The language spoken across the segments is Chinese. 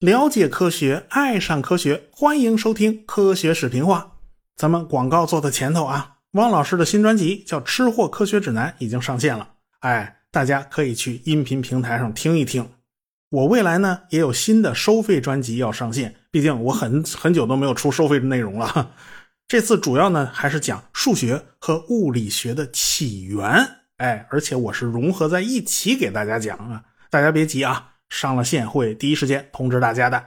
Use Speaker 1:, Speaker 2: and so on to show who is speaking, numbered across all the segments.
Speaker 1: 了解科学，爱上科学，欢迎收听《科学视频化》。咱们广告做的前头啊，汪老师的新专辑叫《吃货科学指南》已经上线了，哎，大家可以去音频平台上听一听。我未来呢也有新的收费专辑要上线，毕竟我很很久都没有出收费的内容了。这次主要呢还是讲数学和物理学的起源，哎，而且我是融合在一起给大家讲啊，大家别急啊。上了线会第一时间通知大家的。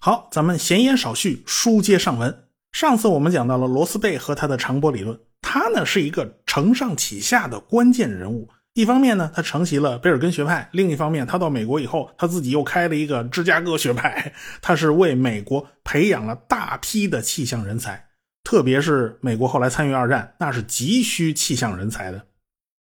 Speaker 1: 好，咱们闲言少叙，书接上文。上次我们讲到了罗斯贝和他的长波理论，他呢是一个承上启下的关键人物。一方面呢，他承袭了贝尔根学派；另一方面，他到美国以后，他自己又开了一个芝加哥学派。他是为美国培养了大批的气象人才，特别是美国后来参与二战，那是急需气象人才的。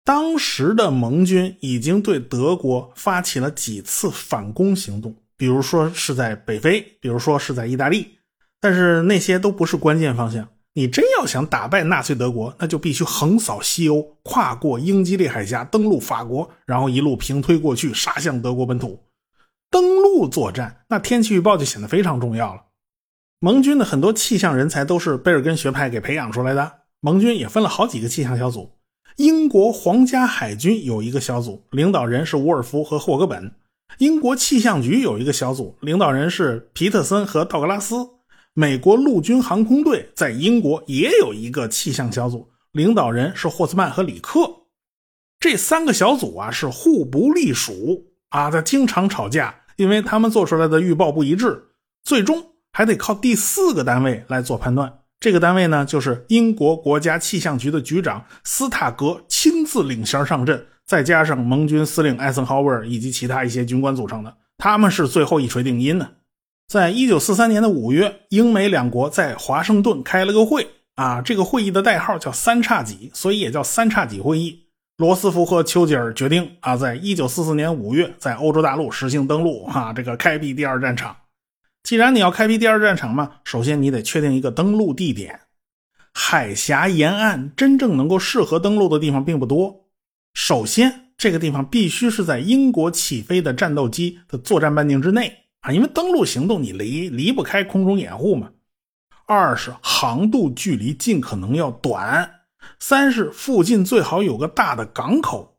Speaker 1: 当时的盟军已经对德国发起了几次反攻行动，比如说是在北非，比如说是在意大利，但是那些都不是关键方向。你真要想打败纳粹德国，那就必须横扫西欧，跨过英吉利海峡，登陆法国，然后一路平推过去，杀向德国本土。登陆作战，那天气预报就显得非常重要了。盟军的很多气象人才都是贝尔根学派给培养出来的，盟军也分了好几个气象小组。英国皇家海军有一个小组，领导人是伍尔夫和霍格本；英国气象局有一个小组，领导人是皮特森和道格拉斯；美国陆军航空队在英国也有一个气象小组，领导人是霍斯曼和里克。这三个小组啊是互不隶属啊，他经常吵架，因为他们做出来的预报不一致，最终还得靠第四个单位来做判断。这个单位呢，就是英国国家气象局的局长斯塔格亲自领衔上阵，再加上盟军司令艾森豪威尔以及其他一些军官组成的，他们是最后一锤定音呢。在一九四三年的五月，英美两国在华盛顿开了个会啊，这个会议的代号叫三叉戟，所以也叫三叉戟会议。罗斯福和丘吉尔决定啊，在一九四四年五月在欧洲大陆实行登陆，哈，这个开辟第二战场。既然你要开辟第二战场嘛，首先你得确定一个登陆地点。海峡沿岸真正能够适合登陆的地方并不多。首先，这个地方必须是在英国起飞的战斗机的作战半径之内啊，因为登陆行动你离离不开空中掩护嘛。二是航渡距离尽可能要短。三是附近最好有个大的港口。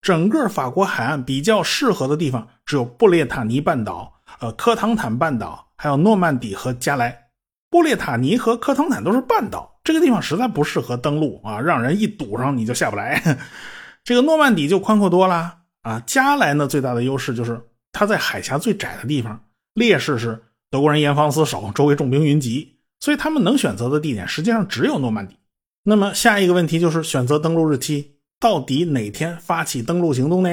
Speaker 1: 整个法国海岸比较适合的地方只有布列塔尼半岛、呃科唐坦半岛。还有诺曼底和加莱，波列塔尼和科唐坦都是半岛，这个地方实在不适合登陆啊，让人一堵上你就下不来。这个诺曼底就宽阔多了啊，加莱呢最大的优势就是它在海峡最窄的地方，劣势是德国人严防死守，周围重兵云集，所以他们能选择的地点实际上只有诺曼底。那么下一个问题就是选择登陆日期，到底哪天发起登陆行动呢？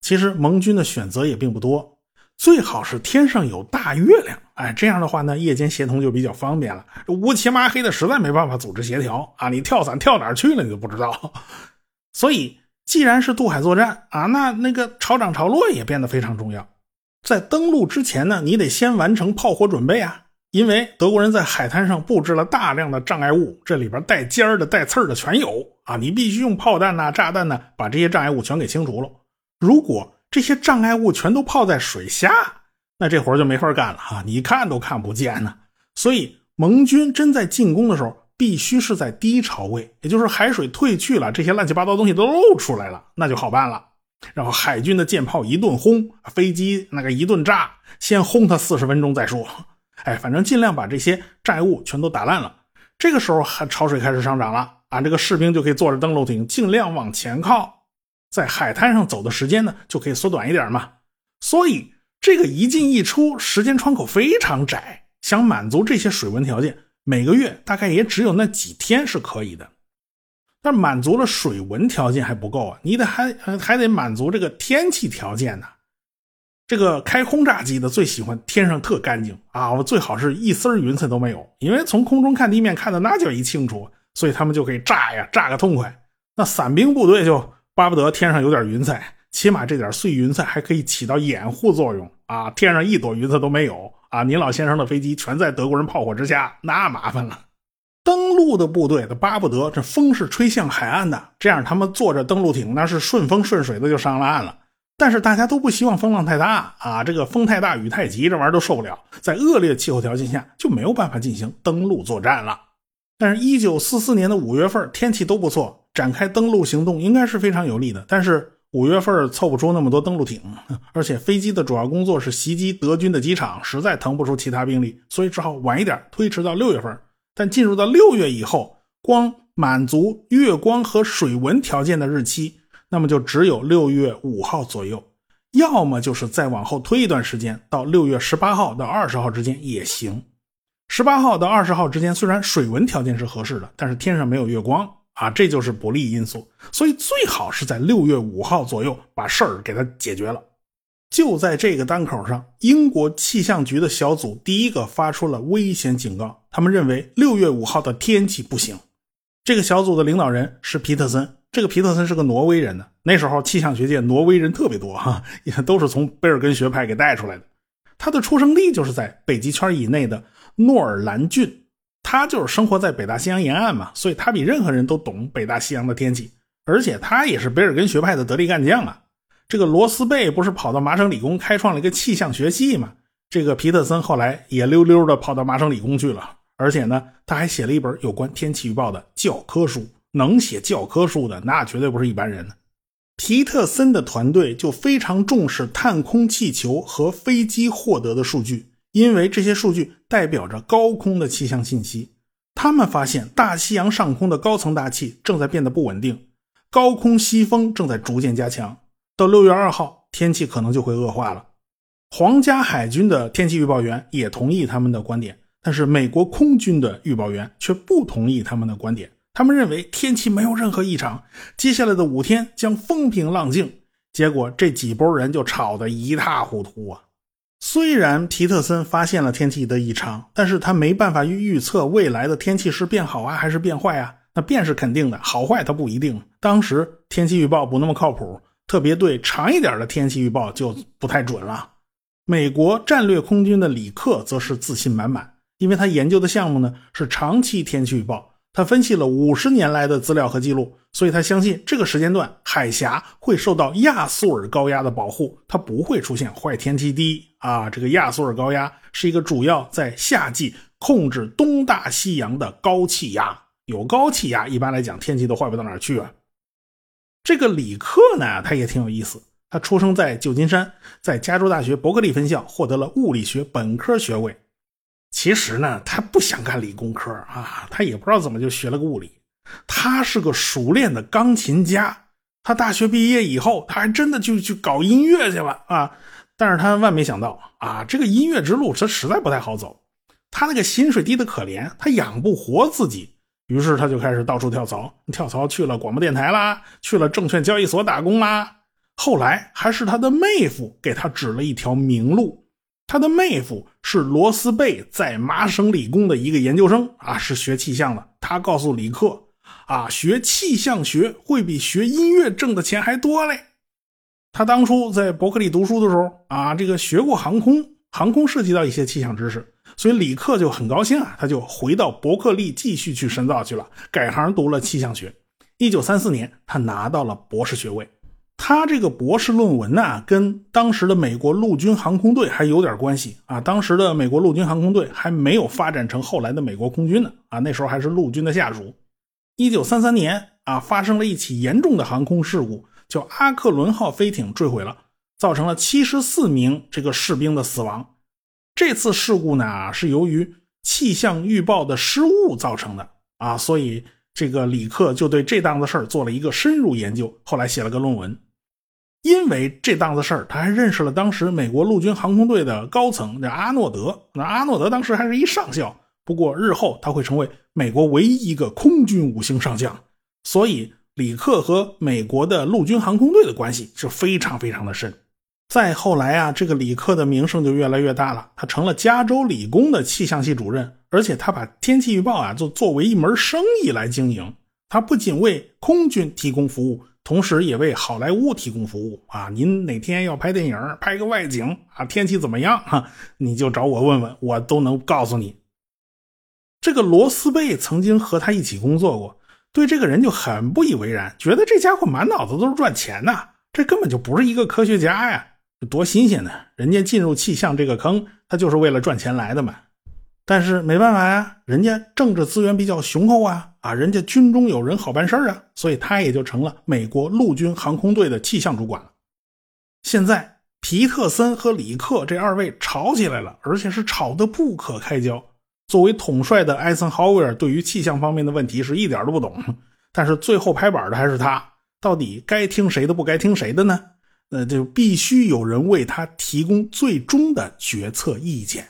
Speaker 1: 其实盟军的选择也并不多。最好是天上有大月亮，哎，这样的话呢，夜间协同就比较方便了。这乌漆麻黑的，实在没办法组织协调啊！你跳伞跳哪去了，你都不知道。所以，既然是渡海作战啊，那那个潮涨潮落也变得非常重要。在登陆之前呢，你得先完成炮火准备啊，因为德国人在海滩上布置了大量的障碍物，这里边带尖儿的、带刺儿的全有啊，你必须用炮弹呐、炸弹呐，把这些障碍物全给清除了。如果这些障碍物全都泡在水下，那这活就没法干了哈！你看都看不见呢。所以盟军真在进攻的时候，必须是在低潮位，也就是海水退去了，这些乱七八糟东西都露出来了，那就好办了。然后海军的舰炮一顿轰，飞机那个一顿炸，先轰它四十分钟再说。哎，反正尽量把这些障碍物全都打烂了。这个时候，潮水开始上涨了啊，这个士兵就可以坐着登陆艇尽量往前靠。在海滩上走的时间呢，就可以缩短一点嘛。所以这个一进一出时间窗口非常窄，想满足这些水文条件，每个月大概也只有那几天是可以的。但满足了水文条件还不够啊，你得还还得满足这个天气条件呢。这个开轰炸机的最喜欢天上特干净啊，我最好是一丝云彩都没有，因为从空中看地面看的那叫一清楚，所以他们就可以炸呀，炸个痛快。那伞兵部队就。巴不得天上有点云彩，起码这点碎云彩还可以起到掩护作用啊！天上一朵云彩都没有啊！您老先生的飞机全在德国人炮火之下，那麻烦了。登陆的部队他巴不得这风是吹向海岸的，这样他们坐着登陆艇那是顺风顺水的就上了岸了。但是大家都不希望风浪太大啊，这个风太大雨太急，这玩意儿都受不了。在恶劣气候条件下就没有办法进行登陆作战了。但是，一九四四年的五月份天气都不错，展开登陆行动应该是非常有利的。但是五月份凑不出那么多登陆艇，而且飞机的主要工作是袭击德军的机场，实在腾不出其他兵力，所以只好晚一点推迟到六月份。但进入到六月以后，光满足月光和水文条件的日期，那么就只有六月五号左右，要么就是再往后推一段时间，到六月十八号到二十号之间也行。十八号到二十号之间，虽然水文条件是合适的，但是天上没有月光啊，这就是不利因素。所以最好是在六月五号左右把事儿给它解决了。就在这个当口上，英国气象局的小组第一个发出了危险警告。他们认为六月五号的天气不行。这个小组的领导人是皮特森。这个皮特森是个挪威人呢。那时候气象学界挪威人特别多哈，也都是从贝尔根学派给带出来的。他的出生地就是在北极圈以内的诺尔兰郡。他就是生活在北大西洋沿岸嘛，所以他比任何人都懂北大西洋的天气。而且他也是贝尔根学派的得力干将啊。这个罗斯贝不是跑到麻省理工开创了一个气象学系吗？这个皮特森后来也溜溜的跑到麻省理工去了，而且呢，他还写了一本有关天气预报的教科书。能写教科书的，那绝对不是一般人。皮特森的团队就非常重视探空气球和飞机获得的数据，因为这些数据代表着高空的气象信息。他们发现大西洋上空的高层大气正在变得不稳定，高空西风正在逐渐加强。到六月二号，天气可能就会恶化了。皇家海军的天气预报员也同意他们的观点，但是美国空军的预报员却不同意他们的观点。他们认为天气没有任何异常，接下来的五天将风平浪静。结果这几波人就吵得一塌糊涂啊！虽然皮特森发现了天气的异常，但是他没办法预测未来的天气是变好啊还是变坏啊？那变是肯定的，好坏他不一定。当时天气预报不那么靠谱。特别对长一点的天气预报就不太准了。美国战略空军的里克则是自信满满，因为他研究的项目呢是长期天气预报，他分析了五十年来的资料和记录，所以他相信这个时间段海峡会受到亚速尔高压的保护，它不会出现坏天气低啊。这个亚速尔高压是一个主要在夏季控制东大西洋的高气压，有高气压，一般来讲天气都坏不到哪儿去啊。这个李克呢，他也挺有意思。他出生在旧金山，在加州大学伯克利分校获得了物理学本科学位。其实呢，他不想干理工科啊，他也不知道怎么就学了个物理。他是个熟练的钢琴家。他大学毕业以后，他还真的就去搞音乐去了啊。但是他万没想到啊，这个音乐之路他实在不太好走。他那个薪水低的可怜，他养不活自己。于是他就开始到处跳槽，跳槽去了广播电台啦，去了证券交易所打工啦。后来还是他的妹夫给他指了一条明路。他的妹夫是罗斯贝在麻省理工的一个研究生啊，是学气象的。他告诉李克啊，学气象学会比学音乐挣的钱还多嘞。他当初在伯克利读书的时候啊，这个学过航空，航空涉及到一些气象知识。所以李克就很高兴啊，他就回到伯克利继续去深造去了，改行读了气象学。一九三四年，他拿到了博士学位。他这个博士论文呢，跟当时的美国陆军航空队还有点关系啊。当时的美国陆军航空队还没有发展成后来的美国空军呢啊，那时候还是陆军的下属。一九三三年啊，发生了一起严重的航空事故，叫阿克伦号飞艇坠毁了，造成了七十四名这个士兵的死亡。这次事故呢，是由于气象预报的失误造成的啊，所以这个李克就对这档子事儿做了一个深入研究，后来写了个论文。因为这档子事儿，他还认识了当时美国陆军航空队的高层，叫阿诺德。那阿诺德当时还是一上校，不过日后他会成为美国唯一一个空军五星上将。所以李克和美国的陆军航空队的关系是非常非常的深。再后来啊，这个李克的名声就越来越大了。他成了加州理工的气象系主任，而且他把天气预报啊就作为一门生意来经营。他不仅为空军提供服务，同时也为好莱坞提供服务啊。您哪天要拍电影，拍个外景啊，天气怎么样哈，你就找我问问，我都能告诉你。这个罗斯贝曾经和他一起工作过，对这个人就很不以为然，觉得这家伙满脑子都是赚钱呐，这根本就不是一个科学家呀，多新鲜呢！人家进入气象这个坑，他就是为了赚钱来的嘛。但是没办法呀，人家政治资源比较雄厚啊，啊，人家军中有人好办事啊，所以他也就成了美国陆军航空队的气象主管了。现在皮特森和里克这二位吵起来了，而且是吵得不可开交。作为统帅的艾森豪威尔对于气象方面的问题是一点都不懂，但是最后拍板的还是他。到底该听谁的，不该听谁的呢？那就必须有人为他提供最终的决策意见。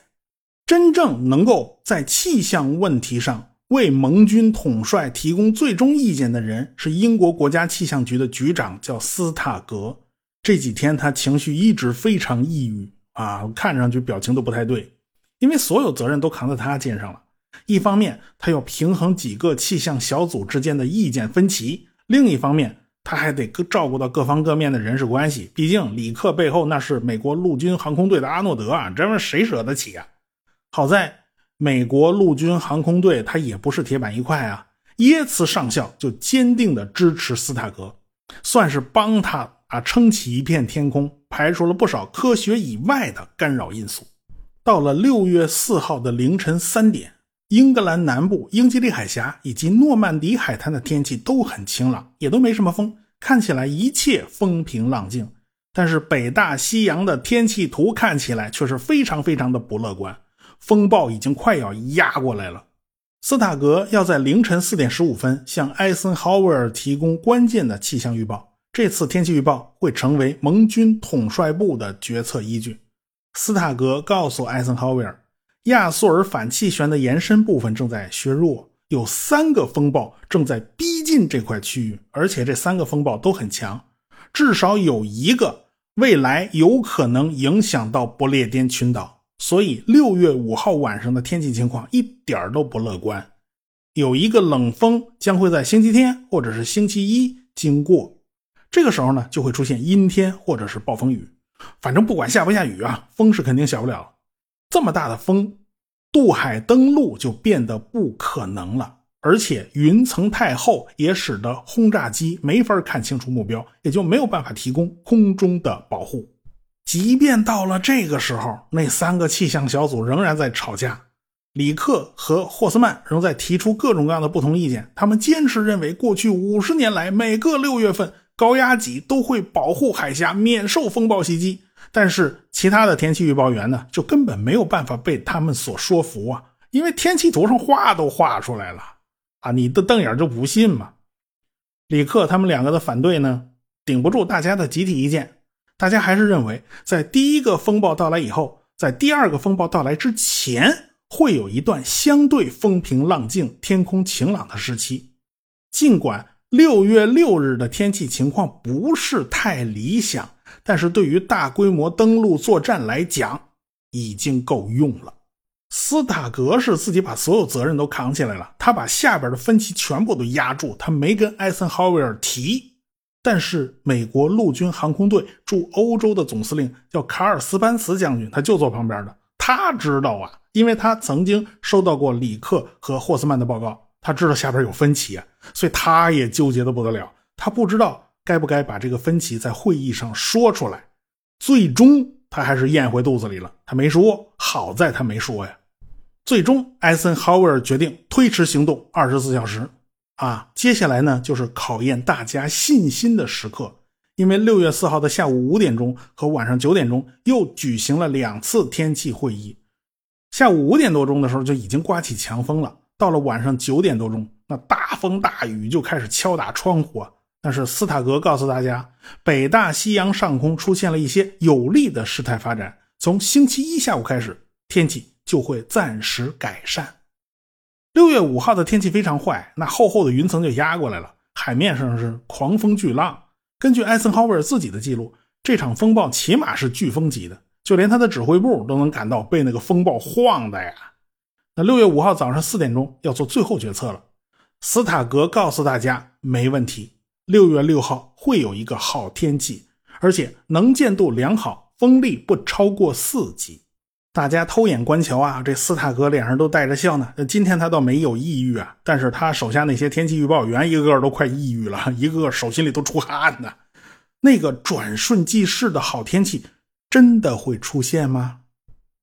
Speaker 1: 真正能够在气象问题上为盟军统帅提供最终意见的人，是英国国家气象局的局长，叫斯塔格。这几天他情绪一直非常抑郁啊，看上去表情都不太对，因为所有责任都扛在他肩上了。一方面，他要平衡几个气象小组之间的意见分歧；另一方面，他还得照顾到各方各面的人事关系。毕竟，里克背后那是美国陆军航空队的阿诺德啊，这玩意谁舍得起啊？好在美国陆军航空队，他也不是铁板一块啊。耶茨上校就坚定地支持斯塔格，算是帮他啊撑起一片天空，排除了不少科学以外的干扰因素。到了六月四号的凌晨三点，英格兰南部英吉利海峡以及诺曼底海滩的天气都很晴朗，也都没什么风，看起来一切风平浪静。但是北大西洋的天气图看起来却是非常非常的不乐观。风暴已经快要压过来了，斯塔格要在凌晨四点十五分向艾森豪威尔提供关键的气象预报。这次天气预报会成为盟军统帅部的决策依据。斯塔格告诉艾森豪威尔，亚速尔反气旋的延伸部分正在削弱，有三个风暴正在逼近这块区域，而且这三个风暴都很强，至少有一个未来有可能影响到不列颠群岛。所以六月五号晚上的天气情况一点都不乐观，有一个冷风将会在星期天或者是星期一经过，这个时候呢就会出现阴天或者是暴风雨，反正不管下不下雨啊，风是肯定小不了。这么大的风，渡海登陆就变得不可能了，而且云层太厚，也使得轰炸机没法看清楚目标，也就没有办法提供空中的保护。即便到了这个时候，那三个气象小组仍然在吵架。里克和霍斯曼仍在提出各种各样的不同意见。他们坚持认为，过去五十年来，每个六月份高压脊都会保护海峡免受风暴袭击。但是，其他的天气预报员呢，就根本没有办法被他们所说服啊！因为天气图上画都画出来了啊，你的瞪眼就不信吗？里克他们两个的反对呢，顶不住大家的集体意见。大家还是认为，在第一个风暴到来以后，在第二个风暴到来之前，会有一段相对风平浪静、天空晴朗的时期。尽管六月六日的天气情况不是太理想，但是对于大规模登陆作战来讲，已经够用了。斯塔格是自己把所有责任都扛起来了，他把下边的分歧全部都压住，他没跟艾森豪威尔提。但是，美国陆军航空队驻欧洲的总司令叫卡尔斯班茨将军，他就坐旁边的。他知道啊，因为他曾经收到过里克和霍斯曼的报告，他知道下边有分歧啊，所以他也纠结的不得了。他不知道该不该把这个分歧在会议上说出来。最终，他还是咽回肚子里了。他没说，好在他没说呀。最终，艾森豪威尔决定推迟行动二十四小时。啊，接下来呢就是考验大家信心的时刻，因为六月四号的下午五点钟和晚上九点钟又举行了两次天气会议。下午五点多钟的时候就已经刮起强风了，到了晚上九点多钟，那大风大雨就开始敲打窗户。但是斯塔格告诉大家，北大西洋上空出现了一些有利的事态发展，从星期一下午开始，天气就会暂时改善。六月五号的天气非常坏，那厚厚的云层就压过来了，海面上是狂风巨浪。根据艾森豪威尔自己的记录，这场风暴起码是飓风级的，就连他的指挥部都能感到被那个风暴晃的呀。那六月五号早上四点钟要做最后决策了，斯塔格告诉大家没问题，六月六号会有一个好天气，而且能见度良好，风力不超过四级。大家偷眼观瞧啊，这斯塔格脸上都带着笑呢。今天他倒没有抑郁啊，但是他手下那些天气预报员一个个都快抑郁了，一个个手心里都出汗呢。那个转瞬即逝的好天气真的会出现吗？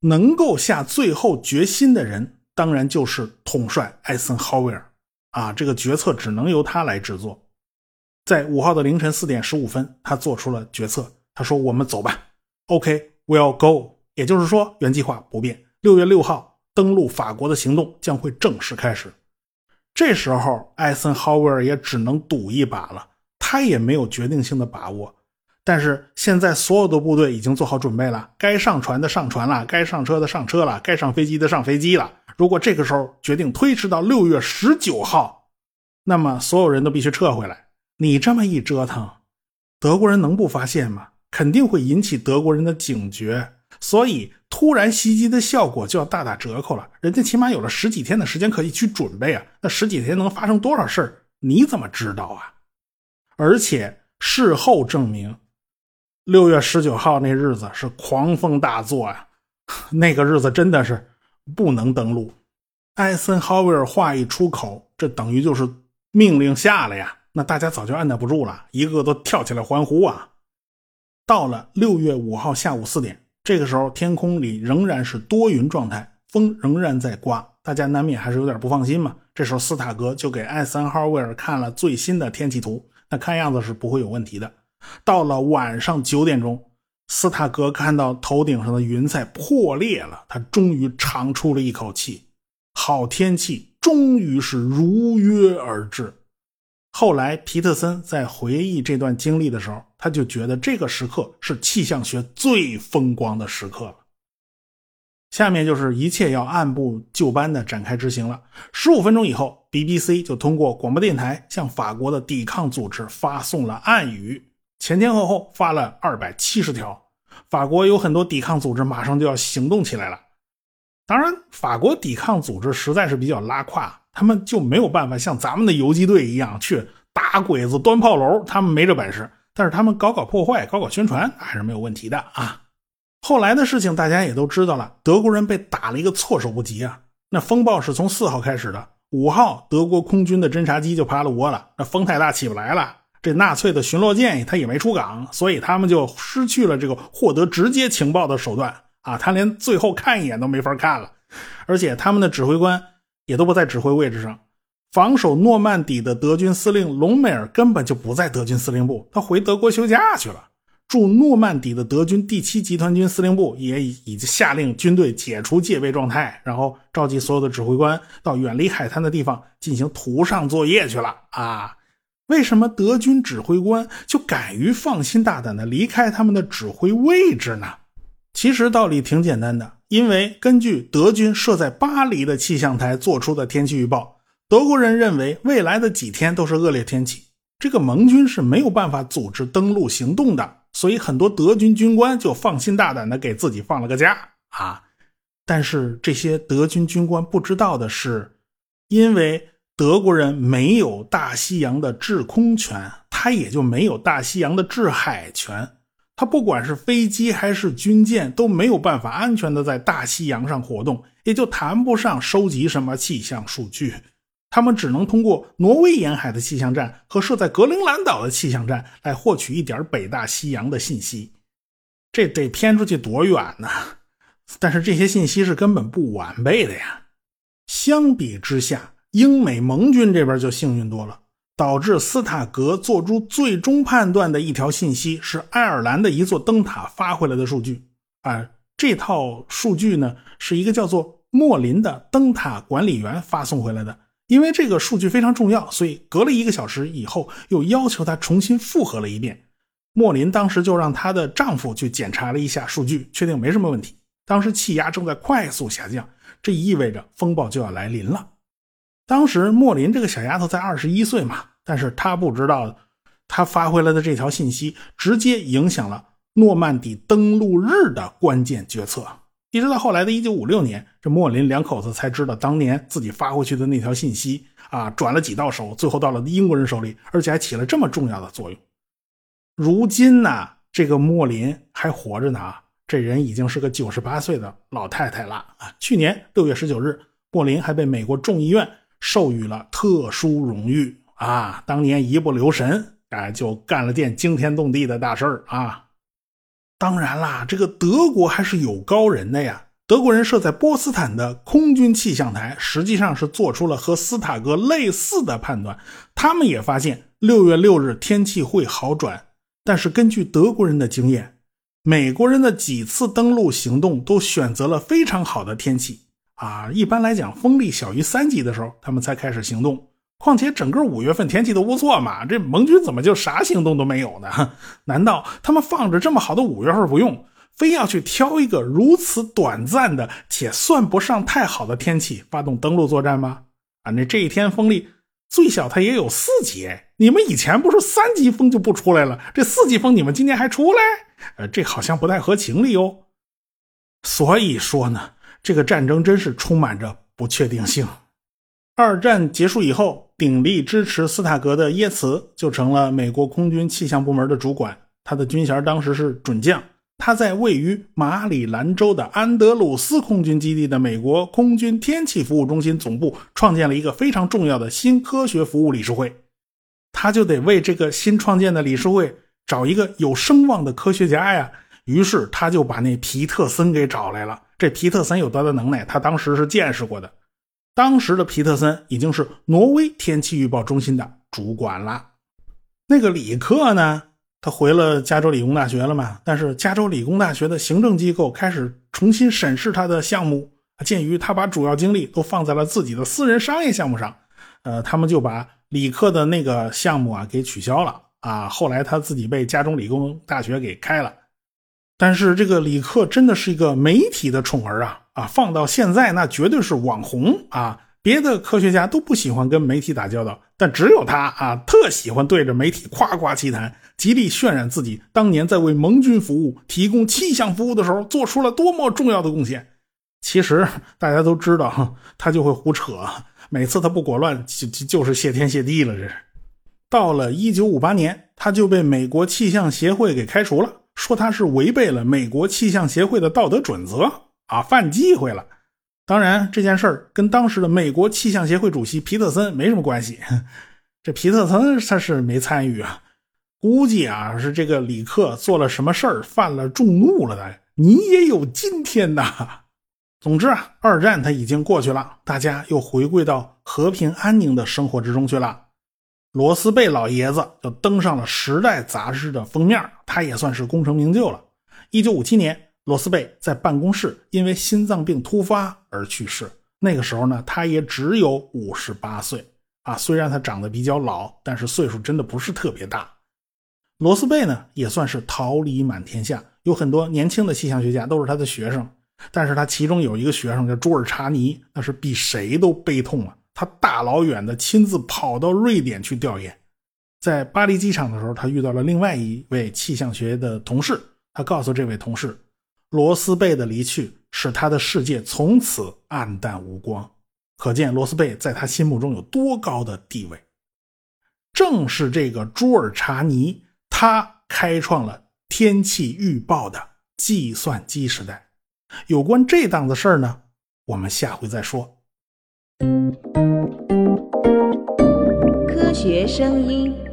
Speaker 1: 能够下最后决心的人，当然就是统帅艾森豪威尔啊。这个决策只能由他来制作。在五号的凌晨四点十五分，他做出了决策。他说：“我们走吧。”OK，we'll go。也就是说，原计划不变，六月六号登陆法国的行动将会正式开始。这时候，艾森豪威尔也只能赌一把了，他也没有决定性的把握。但是现在，所有的部队已经做好准备了，该上船的上船了，该上车的上车了，该上飞机的上飞机了。如果这个时候决定推迟到六月十九号，那么所有人都必须撤回来。你这么一折腾，德国人能不发现吗？肯定会引起德国人的警觉。所以，突然袭击的效果就要大打折扣了。人家起码有了十几天的时间可以去准备啊。那十几天能发生多少事儿？你怎么知道啊？而且事后证明，六月十九号那日子是狂风大作啊。那个日子真的是不能登陆。艾森豪威尔话一出口，这等于就是命令下了呀。那大家早就按捺不住了，一个个都跳起来欢呼啊。到了六月五号下午四点。这个时候，天空里仍然是多云状态，风仍然在刮，大家难免还是有点不放心嘛。这时候，斯塔格就给艾森豪威尔看了最新的天气图，那看样子是不会有问题的。到了晚上九点钟，斯塔格看到头顶上的云彩破裂了，他终于长出了一口气，好天气终于是如约而至。后来，皮特森在回忆这段经历的时候，他就觉得这个时刻是气象学最风光的时刻了。下面就是一切要按部就班的展开执行了。十五分钟以后，BBC 就通过广播电台向法国的抵抗组织发送了暗语，前前后后发了二百七十条。法国有很多抵抗组织马上就要行动起来了。当然，法国抵抗组织实在是比较拉胯。他们就没有办法像咱们的游击队一样去打鬼子、端炮楼，他们没这本事。但是他们搞搞破坏、搞搞宣传还是没有问题的啊。后来的事情大家也都知道了，德国人被打了一个措手不及啊。那风暴是从四号开始的，五号德国空军的侦察机就趴了窝了，那风太大起不来了。这纳粹的巡逻舰他也没出港，所以他们就失去了这个获得直接情报的手段啊。他连最后看一眼都没法看了，而且他们的指挥官。也都不在指挥位置上，防守诺曼底的德军司令隆美尔根本就不在德军司令部，他回德国休假去了。驻诺曼底的德军第七集团军司令部也已已经下令军队解除戒备状态，然后召集所有的指挥官到远离海滩的地方进行图上作业去了。啊，为什么德军指挥官就敢于放心大胆的离开他们的指挥位置呢？其实道理挺简单的。因为根据德军设在巴黎的气象台做出的天气预报，德国人认为未来的几天都是恶劣天气，这个盟军是没有办法组织登陆行动的，所以很多德军军官就放心大胆的给自己放了个假啊。但是这些德军军官不知道的是，因为德国人没有大西洋的制空权，他也就没有大西洋的制海权。他不管是飞机还是军舰都没有办法安全的在大西洋上活动，也就谈不上收集什么气象数据。他们只能通过挪威沿海的气象站和设在格陵兰岛的气象站来获取一点北大西洋的信息。这得偏出去多远呢？但是这些信息是根本不完备的呀。相比之下，英美盟军这边就幸运多了。导致斯塔格做出最终判断的一条信息是爱尔兰的一座灯塔发回来的数据啊，这套数据呢是一个叫做莫林的灯塔管理员发送回来的。因为这个数据非常重要，所以隔了一个小时以后又要求他重新复核了一遍。莫林当时就让她的丈夫去检查了一下数据，确定没什么问题。当时气压正在快速下降，这意味着风暴就要来临了。当时莫林这个小丫头才二十一岁嘛，但是她不知道，她发回来的这条信息直接影响了诺曼底登陆日的关键决策。一直到后来的一九五六年，这莫林两口子才知道当年自己发过去的那条信息啊，转了几道手，最后到了英国人手里，而且还起了这么重要的作用。如今呢，这个莫林还活着呢，这人已经是个九十八岁的老太太了啊！去年六月十九日，莫林还被美国众议院授予了特殊荣誉啊！当年一不留神，哎，就干了件惊天动地的大事儿啊！当然啦，这个德国还是有高人的呀。德国人设在波斯坦的空军气象台，实际上是做出了和斯塔格类似的判断。他们也发现六月六日天气会好转，但是根据德国人的经验。美国人的几次登陆行动都选择了非常好的天气啊！一般来讲，风力小于三级的时候，他们才开始行动。况且整个五月份天气都不错嘛，这盟军怎么就啥行动都没有呢？难道他们放着这么好的五月份不用，非要去挑一个如此短暂的且算不上太好的天气发动登陆作战吗？啊，那这一天风力最小它也有四级，你们以前不是三级风就不出来了，这四级风你们今年还出来？呃，这好像不太合情理哦。所以说呢，这个战争真是充满着不确定性。二战结束以后，鼎力支持斯塔格的耶茨就成了美国空军气象部门的主管。他的军衔当时是准将。他在位于马里兰州的安德鲁斯空军基地的美国空军天气服务中心总部创建了一个非常重要的新科学服务理事会。他就得为这个新创建的理事会。找一个有声望的科学家呀，于是他就把那皮特森给找来了。这皮特森有多大能耐？他当时是见识过的。当时的皮特森已经是挪威天气预报中心的主管了。那个李克呢？他回了加州理工大学了嘛？但是加州理工大学的行政机构开始重新审视他的项目，鉴于他把主要精力都放在了自己的私人商业项目上，呃，他们就把李克的那个项目啊给取消了。啊，后来他自己被加州理工大学给开了，但是这个李克真的是一个媒体的宠儿啊啊，放到现在那绝对是网红啊！别的科学家都不喜欢跟媒体打交道，但只有他啊，特喜欢对着媒体夸夸其谈，极力渲染自己当年在为盟军服务、提供气象服务的时候做出了多么重要的贡献。其实大家都知道，他就会胡扯，每次他不裹乱就就是谢天谢地了，这是。到了一九五八年，他就被美国气象协会给开除了，说他是违背了美国气象协会的道德准则啊，犯忌讳了。当然，这件事儿跟当时的美国气象协会主席皮特森没什么关系，这皮特森他是没参与啊。估计啊是这个李克做了什么事儿，犯了众怒了的。你也有今天呐。总之啊，二战他已经过去了，大家又回归到和平安宁的生活之中去了。罗斯贝老爷子就登上了《时代》杂志的封面，他也算是功成名就了。一九五七年，罗斯贝在办公室因为心脏病突发而去世。那个时候呢，他也只有五十八岁啊。虽然他长得比较老，但是岁数真的不是特别大。罗斯贝呢，也算是桃李满天下，有很多年轻的气象学家都是他的学生。但是他其中有一个学生叫朱尔查尼，那是比谁都悲痛啊。他大老远的亲自跑到瑞典去调研，在巴黎机场的时候，他遇到了另外一位气象学的同事。他告诉这位同事，罗斯贝的离去使他的世界从此黯淡无光。可见罗斯贝在他心目中有多高的地位。正是这个朱尔查尼，他开创了天气预报的计算机时代。有关这档子事儿呢，我们下回再说。
Speaker 2: 科学声音。